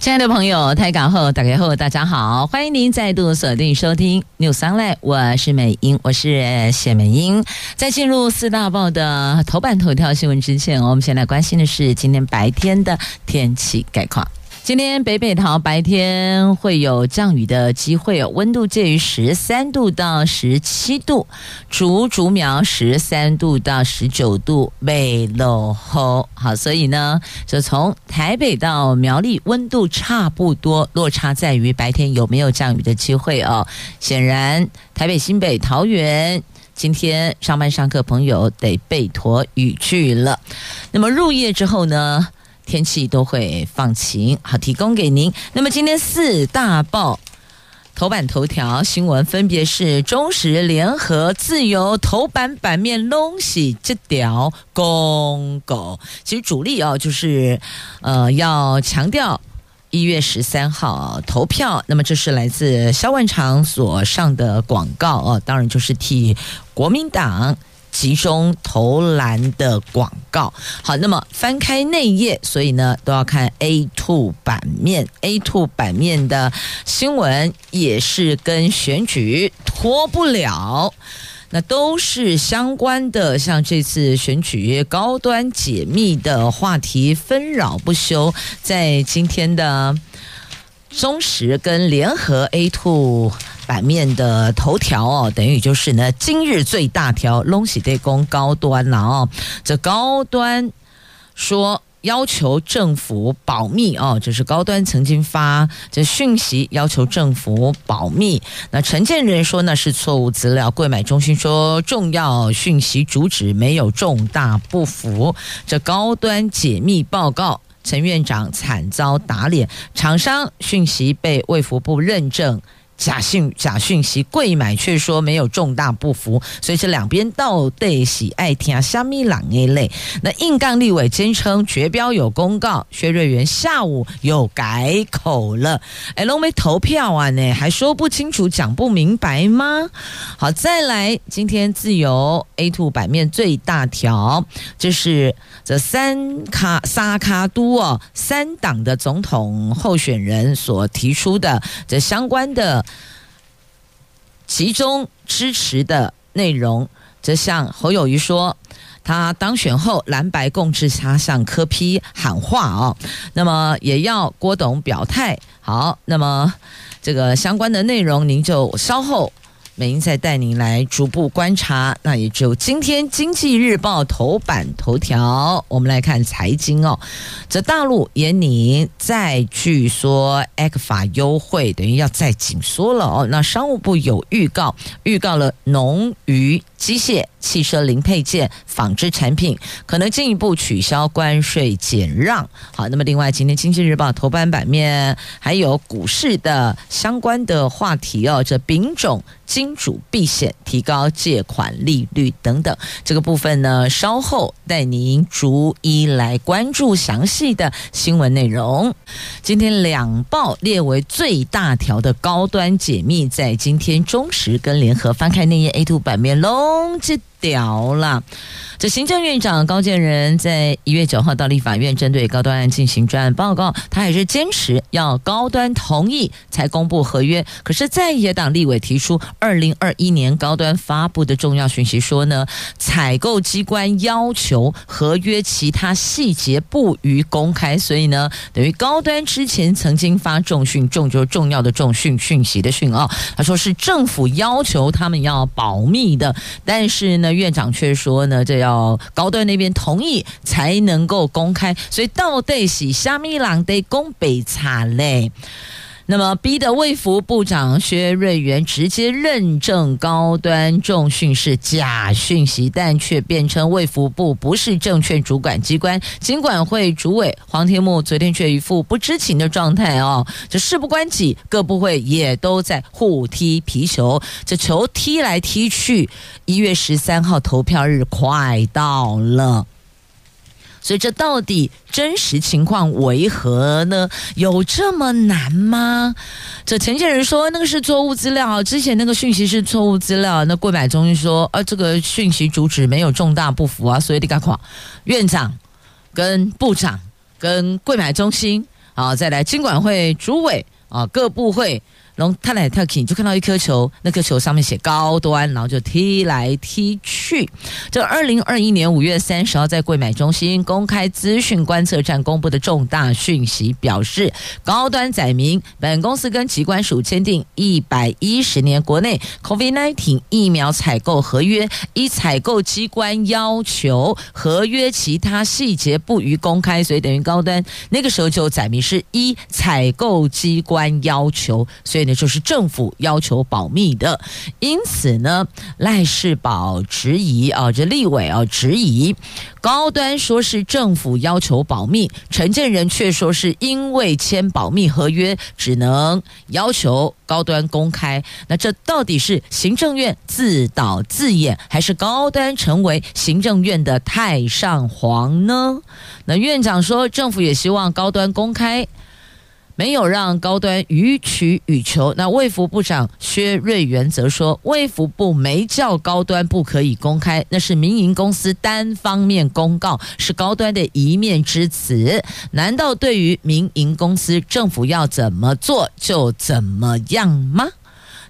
亲爱的朋友，台港后打开后，大家好，欢迎您再度锁定收听 News Online，我是美英，我是谢美英。在进入四大报的头版头条新闻之前，我们先来关心的是今天白天的天气概况。今天北北桃白天会有降雨的机会，温度介于十三度到十七度，竹竹苗十三度到十九度，北落后好，所以呢，就从台北到苗栗温度差不多，落差在于白天有没有降雨的机会哦。显然，台北、新北、桃园今天上班上课朋友得备妥雨具了。那么入夜之后呢？天气都会放晴，好，提供给您。那么今天四大报头版头条新闻分别是中时、联合、自由头版版面拢是这条公狗。其实主力哦，就是呃要强调一月十三号投票。那么这是来自萧万长所上的广告哦，当然就是替国民党。集中投篮的广告，好，那么翻开内页，所以呢都要看 A two 版面。A two 版面的新闻也是跟选举脱不了，那都是相关的，像这次选举高端解密的话题纷扰不休，在今天的中时跟联合 A two。版面的头条哦，等于就是呢，今日最大条，拢是在讲高端了哦。这高端说要求政府保密哦，这是高端曾经发这讯息要求政府保密。那承建人说那是错误资料，柜买中心说重要讯息主旨没有重大不符。这高端解密报告，陈院长惨遭打脸，厂商讯息被卫福部认证。假讯假讯息，贵买却说没有重大不符，所以这两边到底喜爱听虾米人的类。那硬杠立委坚称绝标有公告，薛瑞元下午又改口了。哎，龙没投票啊呢，还说不清楚，讲不明白吗？好，再来，今天自由 A two 版面最大条，这是这三卡萨卡都哦，三党的总统候选人所提出的这相关的。其中支持的内容，则向侯友谊说，他当选后蓝白共治，他向柯批喊话哦，那么也要郭董表态。好，那么这个相关的内容，您就稍后。美英再带您来逐步观察，那也只有今天《经济日报》头版头条。我们来看财经哦，这大陆也拟再据说 A 克法优惠，等于要再紧缩了哦。那商务部有预告，预告了农渔。机械、汽车零配件、纺织产品可能进一步取消关税减让。好，那么另外，今天《经济日报》头版版面还有股市的相关的话题哦，这丙种金主避险、提高借款利率等等，这个部分呢，稍后带您逐一来关注详细的新闻内容。今天两报列为最大条的高端解密，在今天中时跟联合翻开内页 A2 版面喽。击掉了。这行政院长高建仁在一月九号到立法院针对高端案进行专案报告，他还是坚持要高端同意才公布合约。可是，在野党立委提出二零二一年高端发布的重要讯息说呢，采购机关要求合约其他细节不予公开，所以呢，等于高端之前曾经发重讯，重就是重要的重讯讯息的讯哦，他说是政府要求他们要保密的，但是呢。院长却说呢，这要高端那边同意才能够公开，所以到底是虾米人得公北茶嘞？那么逼得卫福部长薛瑞元直接认证高端重讯是假讯息，但却辩称卫福部不是证券主管机关，尽管会主委黄天牧昨天却一副不知情的状态哦，这事不关己，各部会也都在互踢皮球，这球踢来踢去，一月十三号投票日快到了。所以这到底真实情况为何呢？有这么难吗？这陈建人说那个是错误资料，之前那个讯息是错误资料。那柜买中心说啊，这个讯息主旨没有重大不符啊，所以你赶快院长跟部长跟柜买中心啊，再来经管会主委啊，各部会。然后他来跳起，你就看到一颗球，那颗球上面写高端，然后就踢来踢去。这二零二一年五月三十号在柜买中心公开资讯观测站公布的重大讯息表示，高端载明本公司跟疾管署签订一百一十年国内 COVID-19 疫苗采购合约，依采购机关要求，合约其他细节不予公开，所以等于高端那个时候就载明是一采购机关要求，所以。也就是政府要求保密的，因此呢，赖世宝质疑啊，这立委啊质疑高端说是政府要求保密，陈建仁却说是因为签保密合约，只能要求高端公开。那这到底是行政院自导自演，还是高端成为行政院的太上皇呢？那院长说，政府也希望高端公开。没有让高端予取予求。那卫福部长薛瑞元则说，卫福部没叫高端不可以公开，那是民营公司单方面公告，是高端的一面之词。难道对于民营公司，政府要怎么做就怎么样吗？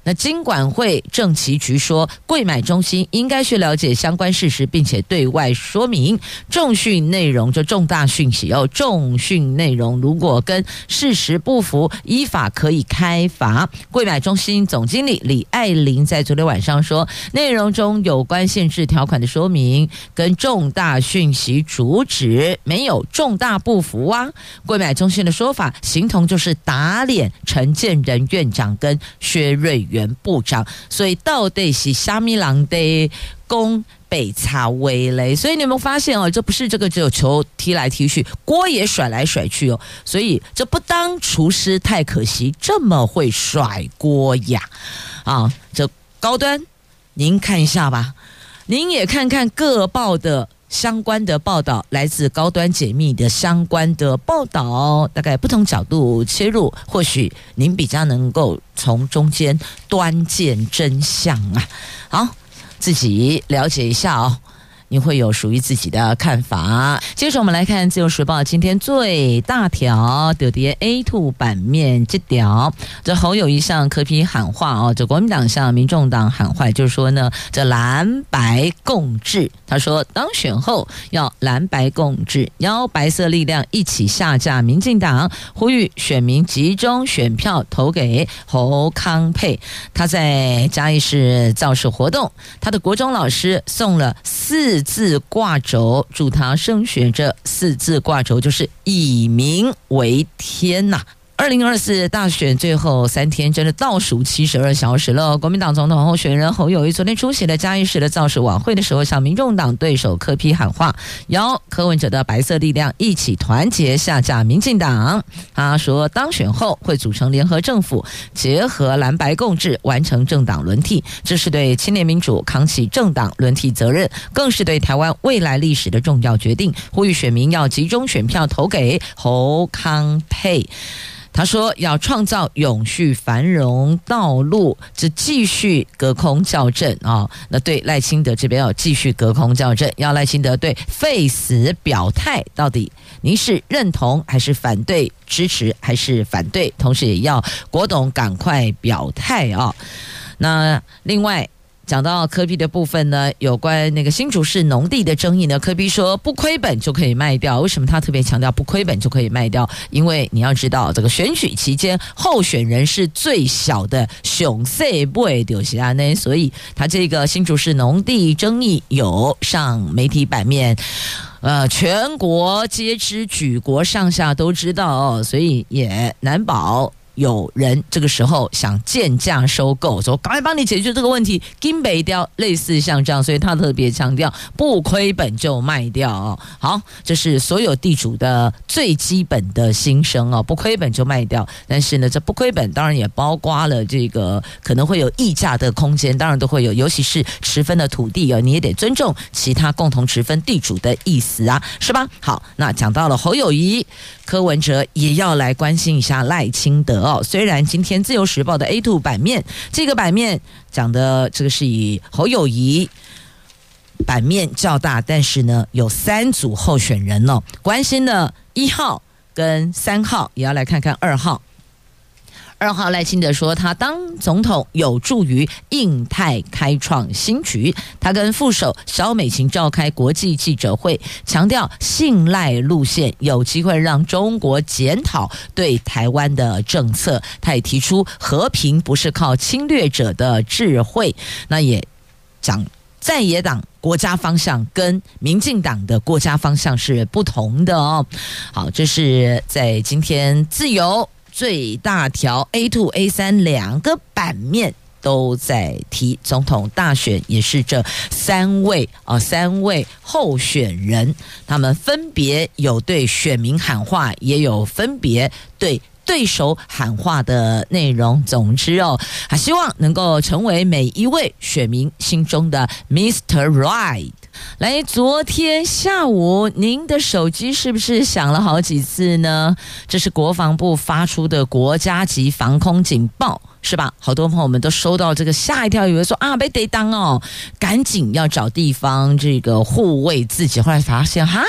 那金管会政企局说，柜买中心应该去了解相关事实，并且对外说明重讯内容，就重大讯息哦。重讯内容如果跟事实不符，依法可以开罚。柜买中心总经理李爱玲在昨天晚上说，内容中有关限制条款的说明跟重大讯息主旨没有重大不符啊。柜买中心的说法，形同就是打脸陈建仁院长跟薛瑞原部长，所以到底是虾米人的攻北茶威雷？所以你有没有发现哦？这不是这个只有球踢来踢去，锅也甩来甩去哦。所以这不当厨师太可惜，这么会甩锅呀！啊，这高端，您看一下吧，您也看看各报的。相关的报道来自高端解密的相关的报道，大概不同角度切入，或许您比较能够从中间端见真相啊。好，自己了解一下哦。你会有属于自己的看法。接着我们来看《自由时报》今天最大条的跌 A two 版面这条，这侯友谊向柯 P 喊话哦，这国民党向民众党喊话，就是说呢，这蓝白共治。他说当选后要蓝白共治，邀白色力量一起下架民进党，呼吁选民集中选票投给侯康沛。他在嘉义市造势活动，他的国中老师送了四。字挂轴，祝他升学。这四字挂轴就是以民为天呐、二零二四大选最后三天，真的倒数七十二小时了。国民党总统候选人侯友谊昨天出席了嘉义市的造势晚会的时候，向民众党对手柯批喊话，邀柯文哲的白色力量一起团结下架民进党。他说，当选后会组成联合政府，结合蓝白共治，完成政党轮替。这是对青年民主扛起政党轮替责任，更是对台湾未来历史的重要决定。呼吁选民要集中选票投给侯康沛。他说：“要创造永续繁荣道路，这继续隔空校正啊！那对赖清德这边要继续隔空校正，要赖清德对废死表态，到底您是认同还是反对？支持还是反对？同时也要国董赶快表态啊！那另外。”讲到柯比的部分呢，有关那个新竹市农地的争议呢，柯比说不亏本就可以卖掉。为什么他特别强调不亏本就可以卖掉？因为你要知道，这个选举期间候选人是最小的熊色不会丢下呢，所以他这个新竹市农地争议有上媒体版面，呃，全国皆知，举国上下都知道哦，所以也难保。有人这个时候想贱价收购，说赶快帮你解决这个问题，金北雕类似像这样，所以他特别强调不亏本就卖掉哦。好，这是所有地主的最基本的心声哦，不亏本就卖掉。但是呢，这不亏本当然也包括了这个可能会有溢价的空间，当然都会有，尤其是持分的土地哦，你也得尊重其他共同持分地主的意思啊，是吧？好，那讲到了侯友谊。柯文哲也要来关心一下赖清德哦。虽然今天《自由时报》的 A two 版面，这个版面讲的这个是以侯友谊版面较大，但是呢，有三组候选人哦。关心的一号跟三号，也要来看看二号。二号赖清德说，他当总统有助于印太开创新局。他跟副手萧美琴召开国际记者会，强调信赖路线有机会让中国检讨对台湾的政策。他也提出和平不是靠侵略者的智慧。那也讲在野党国家方向跟民进党的国家方向是不同的哦。好，这是在今天自由。最大条 A two A 三两个版面都在提总统大选，也是这三位啊三位候选人，他们分别有对选民喊话，也有分别对对手喊话的内容。总之哦，还希望能够成为每一位选民心中的 Mr. Right。来，昨天下午您的手机是不是响了好几次呢？这是国防部发出的国家级防空警报。是吧？好多朋友们都收到这个吓一跳，以为说啊被逮当哦，赶紧要找地方这个护卫自己。后来发现哈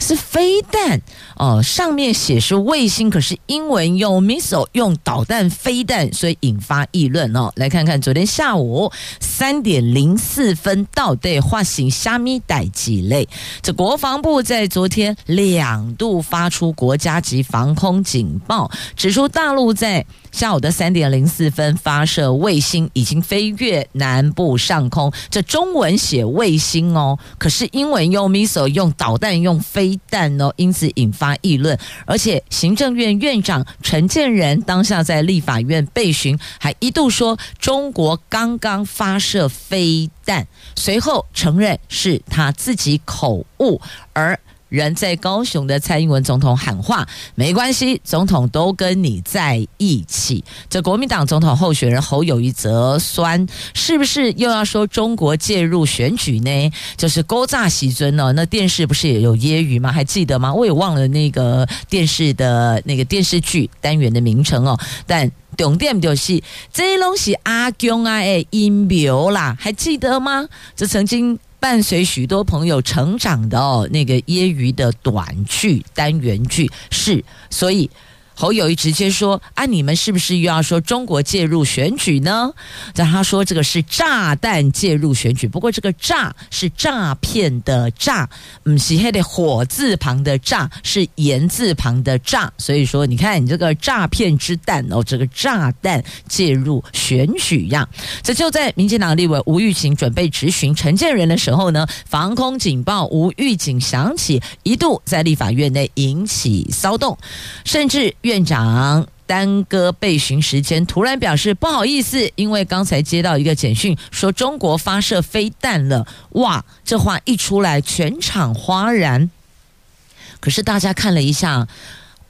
是飞弹哦，上面写是卫星，可是英文用 missile 用导弹飞弹，所以引发议论哦。来看看昨天下午三点零四分到底发生虾米代志嘞？这国防部在昨天两度发出国家级防空警报，指出大陆在。下午的三点零四分发射卫星，已经飞越南部上空。这中文写卫星哦，可是英文用 missile 用导弹用飞弹哦，因此引发议论。而且行政院院长陈建仁当下在立法院备询，还一度说中国刚刚发射飞弹，随后承认是他自己口误，而。人在高雄的蔡英文总统喊话：“没关系，总统都跟你在一起。”这国民党总统候选人侯友宜则酸：“是不是又要说中国介入选举呢？”就是勾诈袭尊哦，那电视不是也有揶揄吗？还记得吗？我也忘了那个电视的那个电视剧单元的名称哦。但重点就是这东西阿公啊诶阴谋啦，还记得吗？这曾经。伴随许多朋友成长的哦，那个业余的短剧单元剧是，所以。侯友宜直接说：“啊，你们是不是又要说中国介入选举呢？”但他说这个是炸弹介入选举，不过这个“诈”是诈骗的“诈”，嗯，是黑的火字旁的“诈”，是言字旁的“诈”。所以说，你看你这个诈骗之弹哦，这个炸弹介入选举呀。这就在民进党立委吴玉琴准备质询陈建仁的时候呢，防空警报无预警响起，一度在立法院内引起骚动，甚至。院长耽搁被询时间，突然表示不好意思，因为刚才接到一个简讯，说中国发射飞弹了。哇，这话一出来，全场哗然。可是大家看了一下。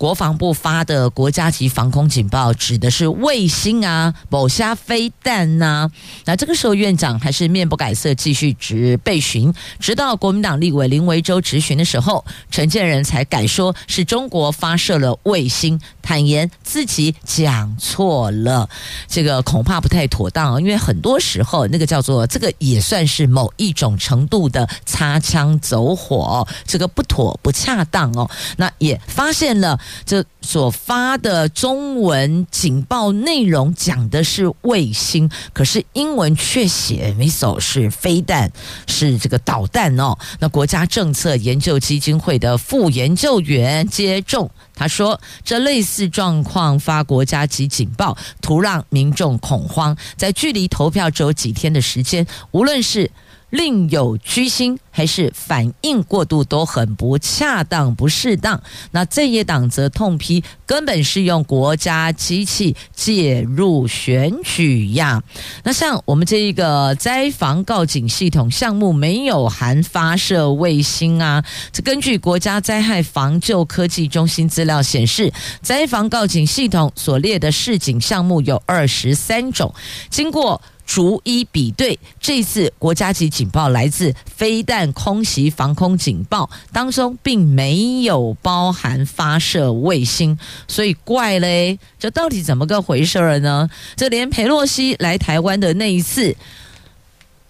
国防部发的国家级防空警报指的是卫星啊，某虾飞弹呐、那这个时候院长还是面不改色，继续直被询，直到国民党立委林维洲质询的时候，陈建仁才敢说是中国发射了卫星，坦言自己讲错了。这个恐怕不太妥当，因为很多时候那个叫做这个也算是某一种程度的擦枪走火，这个不妥不恰当哦。那也发现了。这所发的中文警报内容讲的是卫星，可是英文却写 missile 是飞弹，是这个导弹哦。那国家政策研究基金会的副研究员接种他说，这类似状况发国家级警报，图让民众恐慌。在距离投票只有几天的时间，无论是另有居心，还是反应过度都很不恰当、不适当。那在野党则痛批，根本是用国家机器介入选举呀。那像我们这一个灾防告警系统项目，没有含发射卫星啊。这根据国家灾害防救科技中心资料显示，灾防告警系统所列的示警项目有二十三种，经过。逐一比对，这次国家级警报来自飞弹空袭防空警报当中，并没有包含发射卫星，所以怪嘞，这到底怎么个回事儿呢？这连裴洛西来台湾的那一次，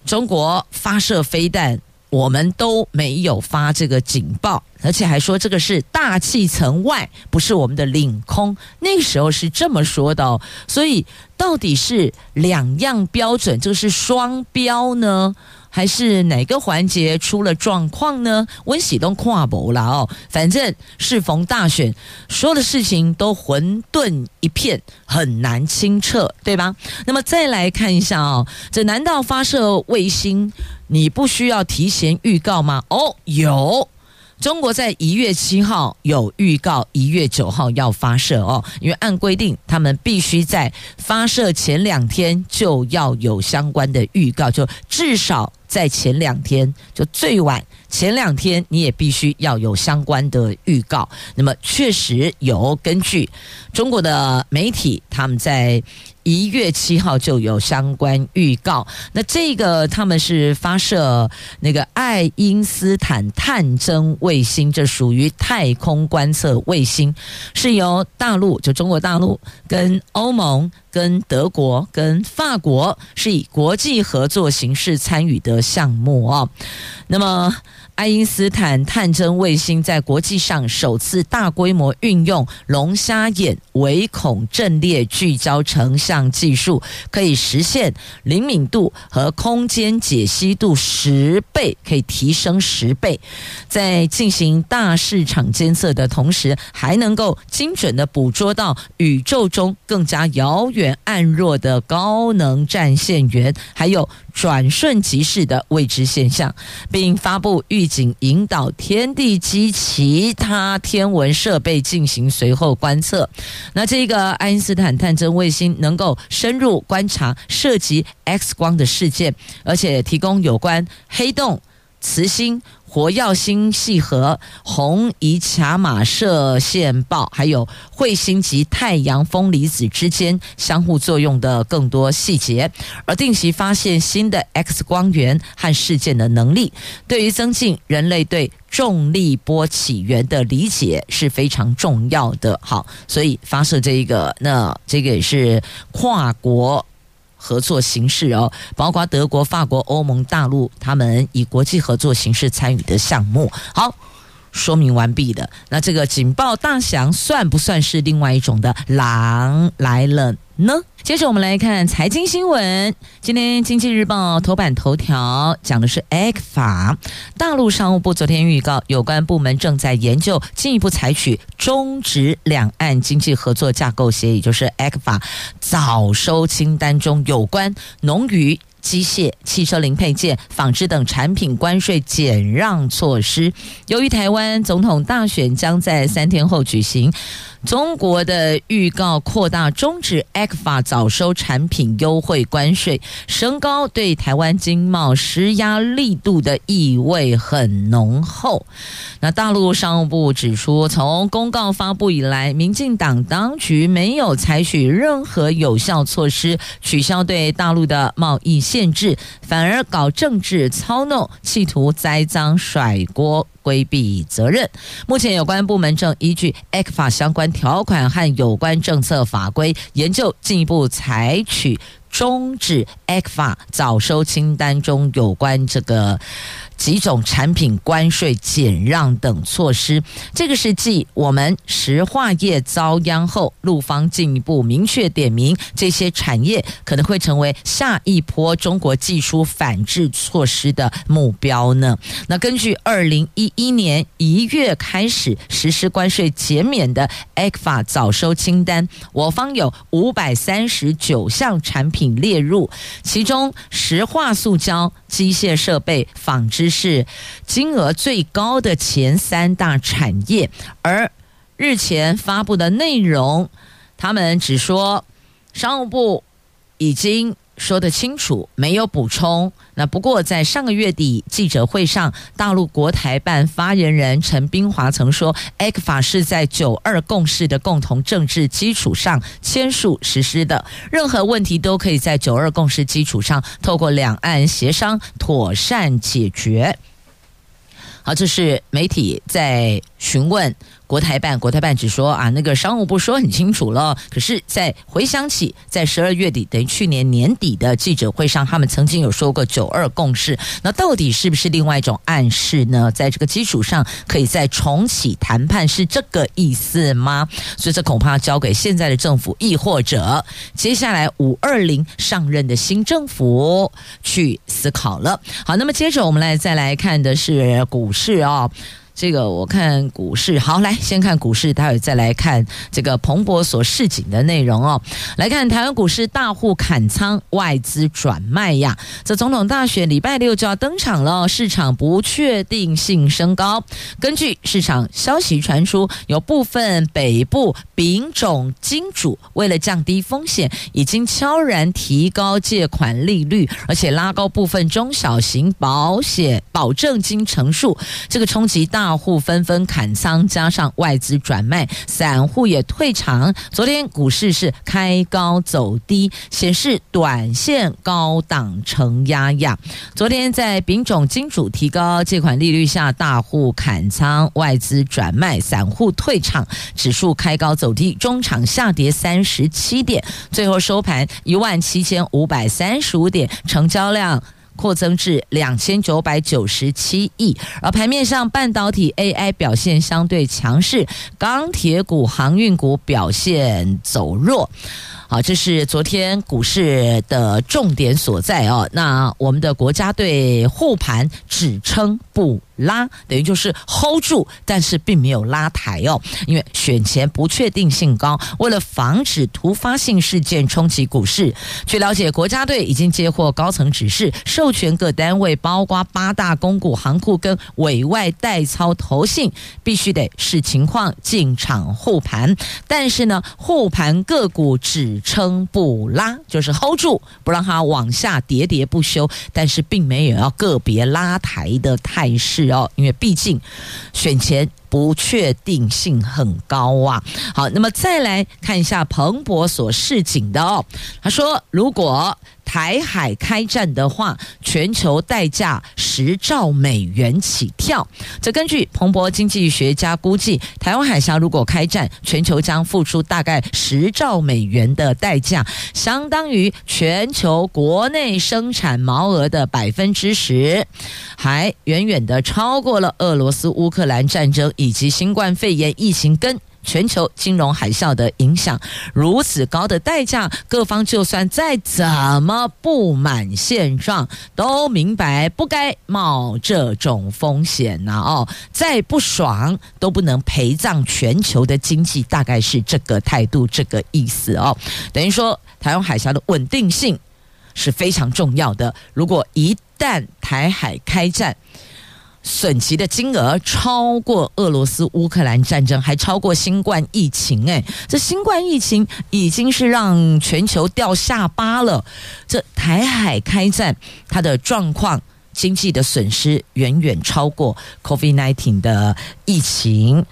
中国发射飞弹。我们都没有发这个警报，而且还说这个是大气层外，不是我们的领空。那时候是这么说的，所以到底是两样标准，就是双标呢？还是哪个环节出了状况呢？温喜东跨博了哦，反正适逢大选，所有的事情都混沌一片，很难清澈，对吧？那么再来看一下哦，这难道发射卫星你不需要提前预告吗？哦，有。中国在一月七号有预告，一月九号要发射哦，因为按规定，他们必须在发射前两天就要有相关的预告，就至少在前两天，就最晚前两天你也必须要有相关的预告。那么确实有根据中国的媒体，他们在。一月七号就有相关预告，那这个他们是发射那个爱因斯坦探针卫星，这属于太空观测卫星，是由大陆就中国大陆跟欧盟、跟德国、跟法国是以国际合作形式参与的项目哦。那么。爱因斯坦探针卫星在国际上首次大规模运用龙虾眼微孔阵列聚焦成像技术，可以实现灵敏度和空间解析度十倍，可以提升十倍。在进行大市场监测的同时，还能够精准地捕捉到宇宙中更加遥远暗弱的高能战线源，还有。转瞬即逝的未知现象，并发布预警，引导天地及其他天文设备进行随后观测。那这个爱因斯坦探针卫星能够深入观察涉及 X 光的事件，而且提供有关黑洞、磁星。活耀星系和红移卡马射线暴，还有彗星及太阳风离子之间相互作用的更多细节，而定期发现新的 X 光源和事件的能力，对于增进人类对重力波起源的理解是非常重要的。好，所以发射这一个，那这个也是跨国。合作形式哦，包括德国、法国、欧盟、大陆，他们以国际合作形式参与的项目。好，说明完毕的。那这个警报大响，算不算是另外一种的狼来了呢？接着我们来看财经新闻。今天《经济日报》头版头条讲的是 ECFA。大陆商务部昨天预告，有关部门正在研究进一步采取终止两岸经济合作架构协议，就是 ECFA 早收清单中有关农渔。机械、汽车零配件、纺织等产品关税减让措施。由于台湾总统大选将在三天后举行，中国的预告扩大终止 ECFA 早收产品优惠关税，升高对台湾经贸施压力度的意味很浓厚。那大陆商务部指出，从公告发布以来，民进党当局没有采取任何有效措施取消对大陆的贸易限制，反而搞政治操弄，企图栽赃甩锅，规避责任。目前有关部门正依据 ECFA 相关条款和有关政策法规，研究进一步采取终止 ECFA 早收清单中有关这个。几种产品关税减让等措施。这个是继我们石化业遭殃后，陆方进一步明确点明，这些产业可能会成为下一波中国技术反制措施的目标呢。那根据二零一一年一月开始实施关税减免的 ECFA 早收清单，我方有五百三十九项产品列入，其中石化塑胶、机械设备、纺织是金额最高的前三大产业，而日前发布的内容，他们只说商务部已经。说得清楚，没有补充。那不过在上个月底记者会上，大陆国台办发言人陈冰华曾说，ECFA 是在九二共识的共同政治基础上签署实施的，任何问题都可以在九二共识基础上透过两岸协商妥善解决。好，这是媒体在询问。国台办，国台办只说啊，那个商务部说很清楚了。可是，在回想起在十二月底，等于去年年底的记者会上，他们曾经有说过“九二共识”，那到底是不是另外一种暗示呢？在这个基础上，可以再重启谈判，是这个意思吗？所以，这恐怕要交给现在的政府，亦或者接下来五二零上任的新政府去思考了。好，那么接着我们来再来看的是股市哦。这个我看股市，好，来先看股市，待会再来看这个彭博所示警的内容哦。来看台湾股市，大户砍仓，外资转卖呀。这总统大选礼拜六就要登场了，市场不确定性升高。根据市场消息传出，有部分北部丙种金主为了降低风险，已经悄然提高借款利率，而且拉高部分中小型保险保证金成数，这个冲击大。大户纷纷砍仓，加上外资转卖，散户也退场。昨天股市是开高走低，显示短线高档承压呀。昨天在丙种金主提高借款利率下，大户砍仓，外资转卖，散户退场，指数开高走低，中场下跌三十七点，最后收盘一万七千五百三十五点，成交量。扩增至两千九百九十七亿，而盘面上半导体 AI 表现相对强势，钢铁股、航运股表现走弱。好，这是昨天股市的重点所在哦。那我们的国家队护盘只撑不拉，等于就是 hold 住，但是并没有拉抬哦。因为选前不确定性高，为了防止突发性事件冲击股市，据了解，国家队已经接获高层指示，授权各单位，包括八大公股行库跟委外代操投信，必须得视情况进场护盘。但是呢，护盘个股只撑不拉，就是 hold 住，不让它往下跌跌不休，但是并没有要个别拉抬的态势哦，因为毕竟选前不确定性很高啊。好，那么再来看一下彭博所示警的哦，他说如果。台海开战的话，全球代价十兆美元起跳。这根据彭博经济学家估计，台湾海峡如果开战，全球将付出大概十兆美元的代价，相当于全球国内生产毛额的百分之十，还远远的超过了俄罗斯乌克兰战争以及新冠肺炎疫情跟。全球金融海啸的影响，如此高的代价，各方就算再怎么不满现状，都明白不该冒这种风险呐！哦，再不爽都不能陪葬全球的经济，大概是这个态度，这个意思哦。等于说，台湾海峡的稳定性是非常重要的。如果一旦台海开战，损及的金额超过俄罗斯乌克兰战争，还超过新冠疫情。哎，这新冠疫情已经是让全球掉下巴了。这台海开战，它的状况、经济的损失远远超过 COVID-19 的疫情，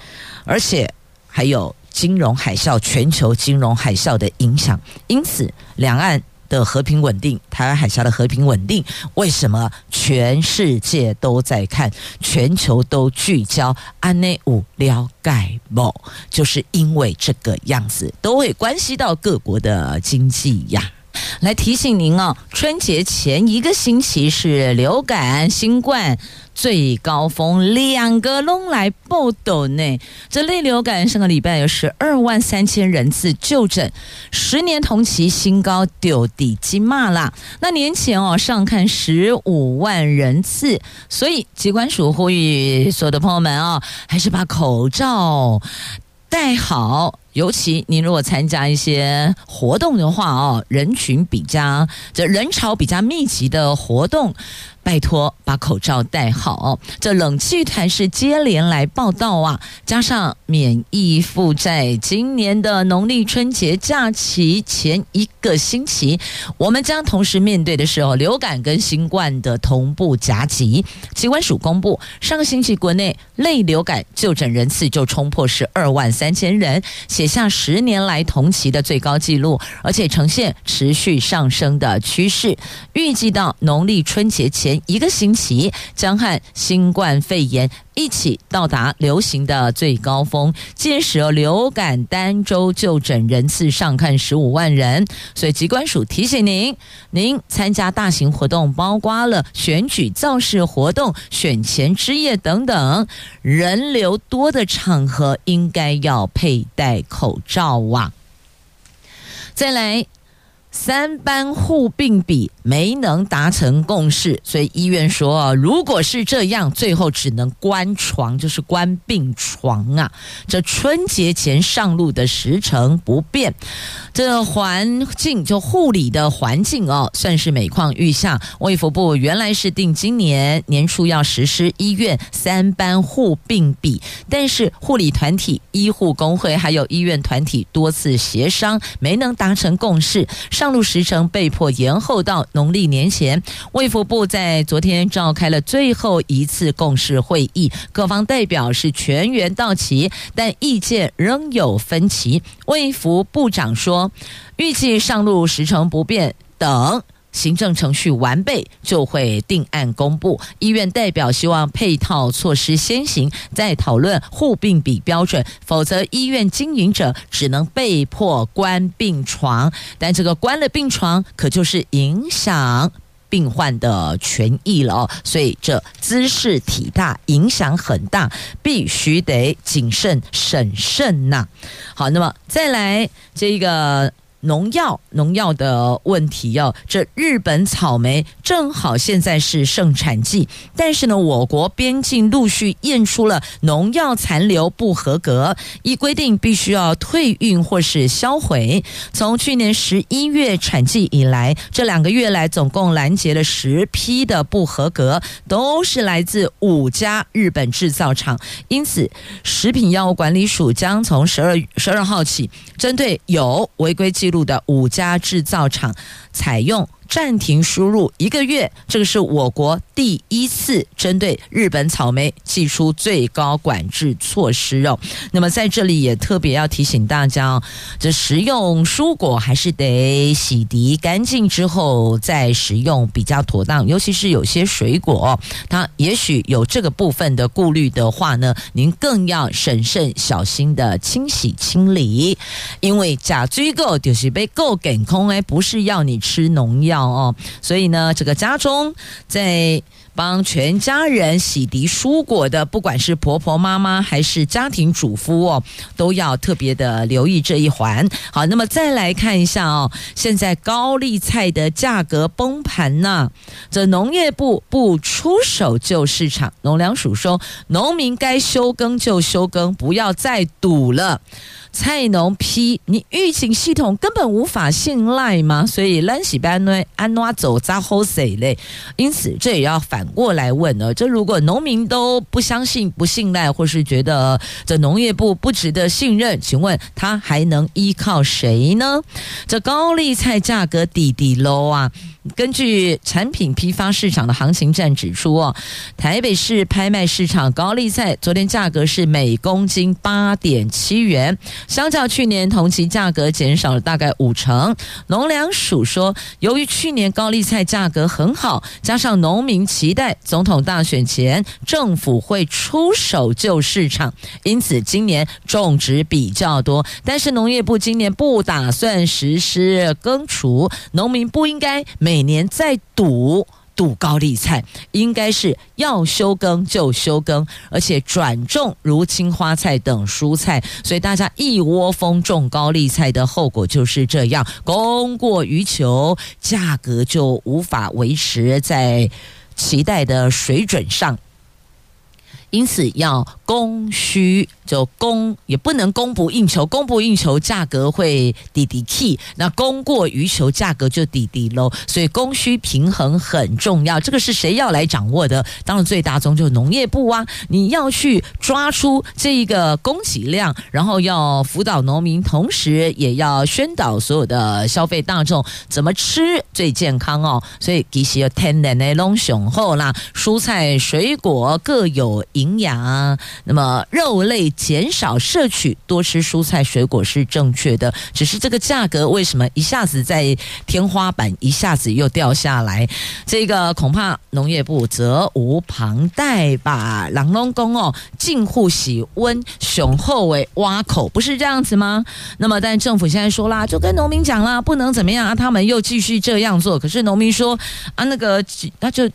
而且还有金融海啸、全球金融海啸的影响。因此，两岸。的和平稳定，台湾海峡的和平稳定，为什么全世界都在看，全球都聚焦？安内五了解某？就是因为这个样子，都会关系到各国的经济呀。来提醒您哦，春节前一个星期是流感、新冠。最高峰，两个拢来报道呢。这类流感上个礼拜有十二万三千人次就诊，十年同期新高丢底金骂啦。那年前哦上看十五万人次，所以疾管署呼吁所有的朋友们哦，还是把口罩戴好。尤其您如果参加一些活动的话哦，人群比较这人潮比较密集的活动。拜托，把口罩戴好。这冷气团是接连来报道啊，加上免疫负债，今年的农历春节假期前一个星期，我们将同时面对的是哦流感跟新冠的同步夹击。疾管署公布，上个星期国内类流感就诊人次就冲破十二万三千人，写下十年来同期的最高纪录，而且呈现持续上升的趋势。预计到农历春节前。一个星期将和新冠肺炎一起到达流行的最高峰，届时流感单周就诊人次上看十五万人。所以疾管署提醒您，您参加大型活动，包括了选举造势活动、选前之夜等等人流多的场合，应该要佩戴口罩啊。再来。三班护病比没能达成共识，所以医院说，如果是这样，最后只能关床，就是关病床啊。这春节前上路的时程不变，这环境就护理的环境哦，算是每况愈下。卫福部原来是定今年年初要实施医院三班护病比，但是护理团体、医护工会还有医院团体多次协商，没能达成共识。上上路时程被迫延后到农历年前，卫福部在昨天召开了最后一次共识会议，各方代表是全员到齐，但意见仍有分歧。卫福部长说，预计上路时程不变，等行政程序完备就会定案公布。医院代表希望配套措施先行，再讨论护病比标准，否则医院经营者只能被迫关病床。但这个关了病床，可就是影响病患的权益了哦。所以这姿势体大，影响很大，必须得谨慎审慎呐。好，那么再来这个。农药农药的问题哦，这日本草莓正好现在是盛产季，但是呢，我国边境陆续验出了农药残留不合格，依规定必须要退运或是销毁。从去年十一月产季以来，这两个月来总共拦截了十批的不合格，都是来自五家日本制造厂。因此，食品药物管理署将从十二十二号起，针对有违规记录的五家制造厂，采用暂停输入一个月，这个是我国第一次针对日本草莓祭出最高管制措施哦。那么在这里也特别要提醒大家哦，这食用蔬果还是得洗涤干净之后再食用比较妥当，尤其是有些水果，它也许有这个部分的顾虑的话呢，您更要审慎小心的清洗清理，因为假追购就是被购给空哎，不是要你吃农药。哦哦，所以呢，这个家中在帮全家人洗涤蔬果的，不管是婆婆妈妈还是家庭主妇哦，都要特别的留意这一环。好，那么再来看一下哦，现在高丽菜的价格崩盘呢，这农业部不出手救市场，农粮署说，农民该休耕就休耕，不要再赌了。菜农批你预警系统根本无法信赖吗？所以兰喜班安怎走咋好谁嘞？因此这也要反反过来问呢：这如果农民都不相信、不信赖，或是觉得这农业部不值得信任，请问他还能依靠谁呢？这高丽菜价格低低 low 啊！根据产品批发市场的行情站指出，哦，台北市拍卖市场高丽菜昨天价格是每公斤八点七元，相较去年同期价格减少了大概五成。农粮署说，由于去年高丽菜价格很好，加上农民期待总统大选前政府会出手救市场，因此今年种植比较多。但是农业部今年不打算实施耕除，农民不应该每年在赌。赌高丽菜，应该是要休耕就休耕，而且转种如青花菜等蔬菜。所以大家一窝蜂种高丽菜的后果就是这样，供过于求，价格就无法维持在期待的水准上。因此要供需就供也不能供不应求，供不应求价格会滴滴 key，那供过于求价格就滴滴喽。所以供需平衡很重要，这个是谁要来掌握的？当然最大宗就是农业部啊，你要去抓出这一个供给量，然后要辅导农民，同时也要宣导所有的消费大众怎么吃最健康哦。所以其实有天然的龙雄厚啦，蔬菜水果各有。营养，那么肉类减少摄取，多吃蔬菜水果是正确的。只是这个价格为什么一下子在天花板，一下子又掉下来？这个恐怕农业部责无旁贷吧？朗龙公哦，近乎喜温雄厚为挖口，不是这样子吗？那么，但政府现在说啦，就跟农民讲啦，不能怎么样啊，他们又继续这样做。可是农民说啊，那个那就。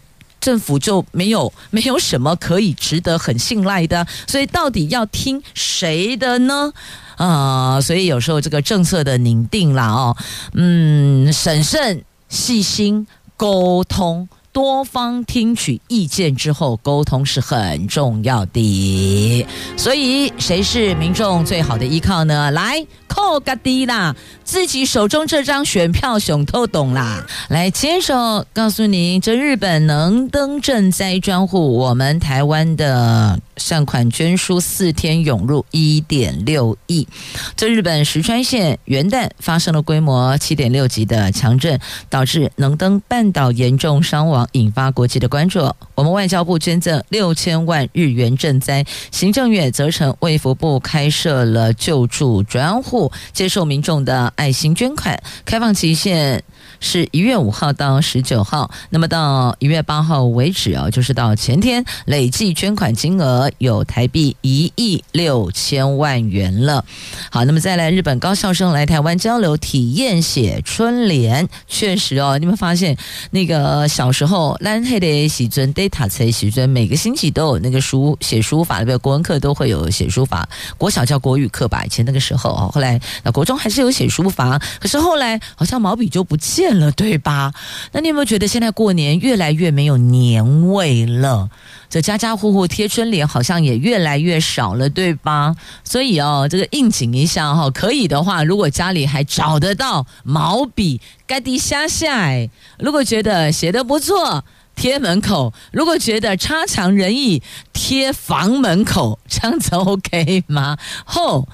政府就没有没有什么可以值得很信赖的，所以到底要听谁的呢？啊、所以有时候这个政策的拟定了，哦，嗯，审慎细心沟通。多方听取意见之后，沟通是很重要的。所以，谁是民众最好的依靠呢？来，扣个低啦，自己手中这张选票熊都懂啦。来，接手告诉您，这日本能登赈灾专户，我们台湾的善款捐书四天涌入一点六亿。这日本石川县元旦发生了规模七点六级的强震，导致能登半岛严重伤亡。引发国际的关注。我们外交部捐赠六千万日元赈灾，行政院责成卫福部开设了救助专户，接受民众的爱心捐款，开放期限。是一月五号到十九号，那么到一月八号为止啊，就是到前天，累计捐款金额有台币一亿六千万元了。好，那么再来，日本高校生来台湾交流体验写春联，确实哦，你们发现那个小时候蓝黑的喜尊 data 才喜尊，每个星期都有那个书写书法，对不对？国文课都会有写书法，国小叫国语课吧，以前那个时候哦，后来那国中还是有写书法，可是后来好像毛笔就不见了，对吧？那你有没有觉得现在过年越来越没有年味了？这家家户户贴春联好像也越来越少了，对吧？所以哦，这个应景一下哈，可以的话，如果家里还找得到毛笔，该滴下下哎。如果觉得写的不错，贴门口；如果觉得差强人意，贴房门口，这样子 OK 吗？吼。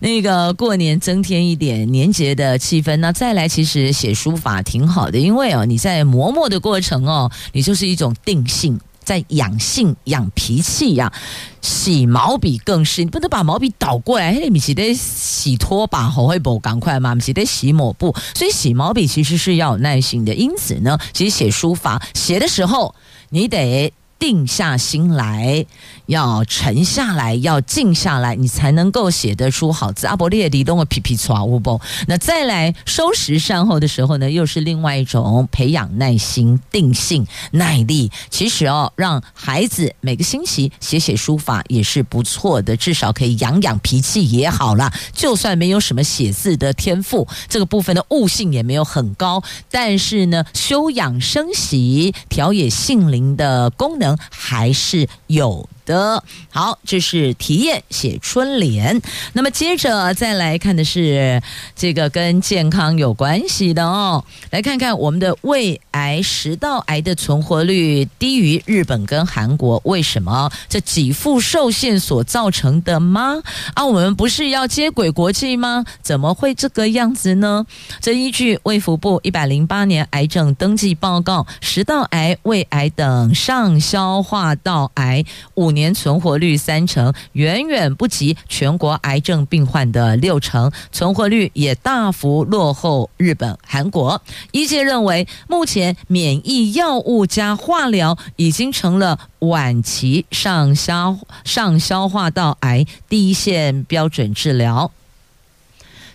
那个过年增添一点年节的气氛，那再来其实写书法挺好的，因为哦你在磨墨的过程哦，你就是一种定性，在养性养脾气呀。洗毛笔更是，你不能把毛笔倒过来，你是得洗拖把好会不赶快嘛，你是得洗抹布，所以洗毛笔其实是要有耐心的。因此呢，其实写书法写的时候，你得。定下心来，要沉下来，要静下来，你才能够写得出好字。阿伯列里东的皮皮剉乌波？那再来收拾善后的时候呢，又是另外一种培养耐心、定性、耐力。其实哦，让孩子每个星期写写书法也是不错的，至少可以养养脾气也好啦。就算没有什么写字的天赋，这个部分的悟性也没有很高，但是呢，休养生息、调冶性灵的功能。还是有的。好，这是体验写春联。那么接着再来看的是这个跟健康有关系的哦。来看看我们的胃癌、食道癌的存活率低于日本跟韩国，为什么？这给付受限所造成的吗？啊，我们不是要接轨国际吗？怎么会这个样子呢？这依据卫福部一百零八年癌症登记报告，食道癌、胃癌等上消化道癌五年存活率。三成，远远不及全国癌症病患的六成，存活率也大幅落后日本、韩国。医界认为，目前免疫药物加化疗已经成了晚期上消上消化道癌第一线标准治疗。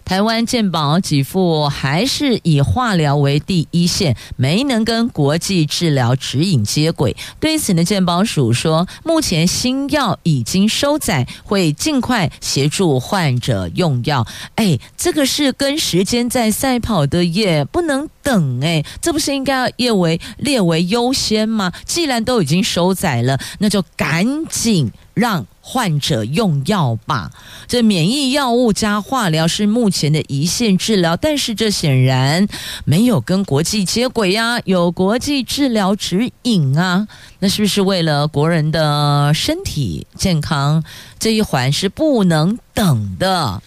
台湾健保给付还是以化疗为第一线，没能跟国际治疗指引接轨。对此呢，健保署说，目前新药已经收载，会尽快协助患者用药。哎，这个是跟时间在赛跑的耶，不能等哎，这不是应该要列为列为优先吗？既然都已经收载了，那就赶紧让。患者用药吧，这免疫药物加化疗是目前的一线治疗，但是这显然没有跟国际接轨呀，有国际治疗指引啊，那是不是为了国人的身体健康这一环是不能等的？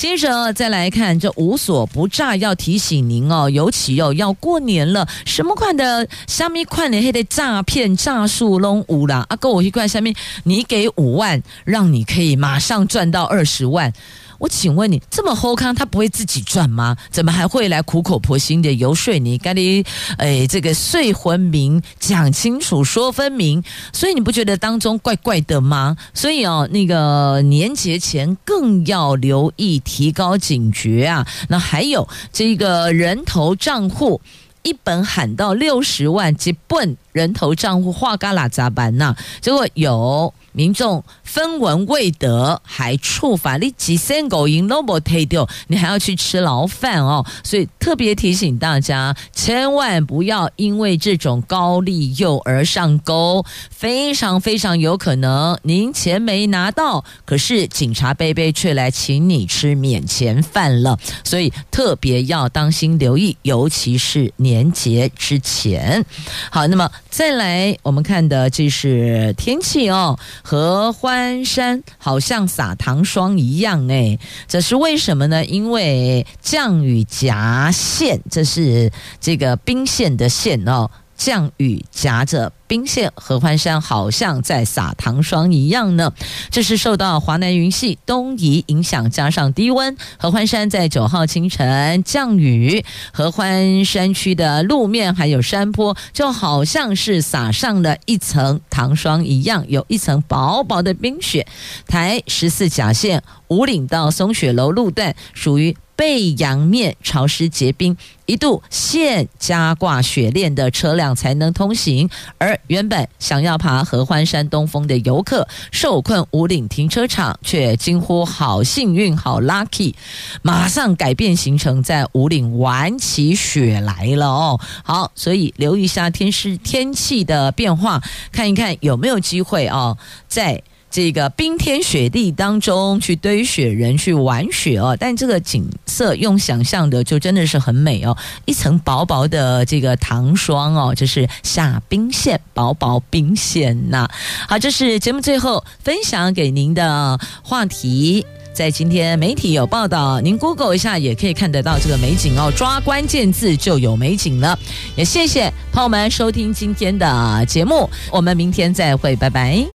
接着再来看这无所不诈，要提醒您哦，尤其哦要过年了，什么款的虾米款的黑的诈骗诈术拢有啦，啊，跟我一块下面，你给五万，让你可以马上赚到二十万。我请问你，这么厚康，他不会自己赚吗？怎么还会来苦口婆心的游说你？赶紧，哎，这个说分明，讲清楚，说分明。所以你不觉得当中怪怪的吗？所以哦，那个年节前更要留意，提高警觉啊。那还有这个人头账户。一本喊到六十万，即奔人头账户画嘎啦咋办呢？结果有民众分文未得，还触法，你几千狗银都没退掉，你还要去吃牢饭哦。所以特别提醒大家，千万不要因为这种高利诱而上钩，非常非常有可能您钱没拿到，可是警察贝贝却来请你吃免钱饭了。所以特别要当心留意，尤其是。年节之前，好，那么再来我们看的这是天气哦，合欢山好像撒糖霜一样哎，这是为什么呢？因为降雨夹线，这是这个冰线的线哦。降雨夹着冰线，合欢山好像在撒糖霜一样呢。这是受到华南云系东移影响，加上低温，合欢山在九号清晨降雨，合欢山区的路面还有山坡，就好像是撒上了一层糖霜一样，有一层薄薄的冰雪。台十四甲线五岭到松雪楼路段属于。背阳面潮湿结冰，一度限加挂雪链的车辆才能通行，而原本想要爬合欢山东峰的游客受困五岭停车场，却惊呼好幸运，好 lucky，马上改变行程，在五岭玩起雪来了哦。好，所以留意一下天时天气的变化，看一看有没有机会哦，在。这个冰天雪地当中去堆雪人去玩雪哦，但这个景色用想象的就真的是很美哦，一层薄薄的这个糖霜哦，就是下冰线，薄薄冰线呐。好，这是节目最后分享给您的话题，在今天媒体有报道，您 Google 一下也可以看得到这个美景哦，抓关键字就有美景了。也谢谢朋友们收听今天的节目，我们明天再会，拜拜。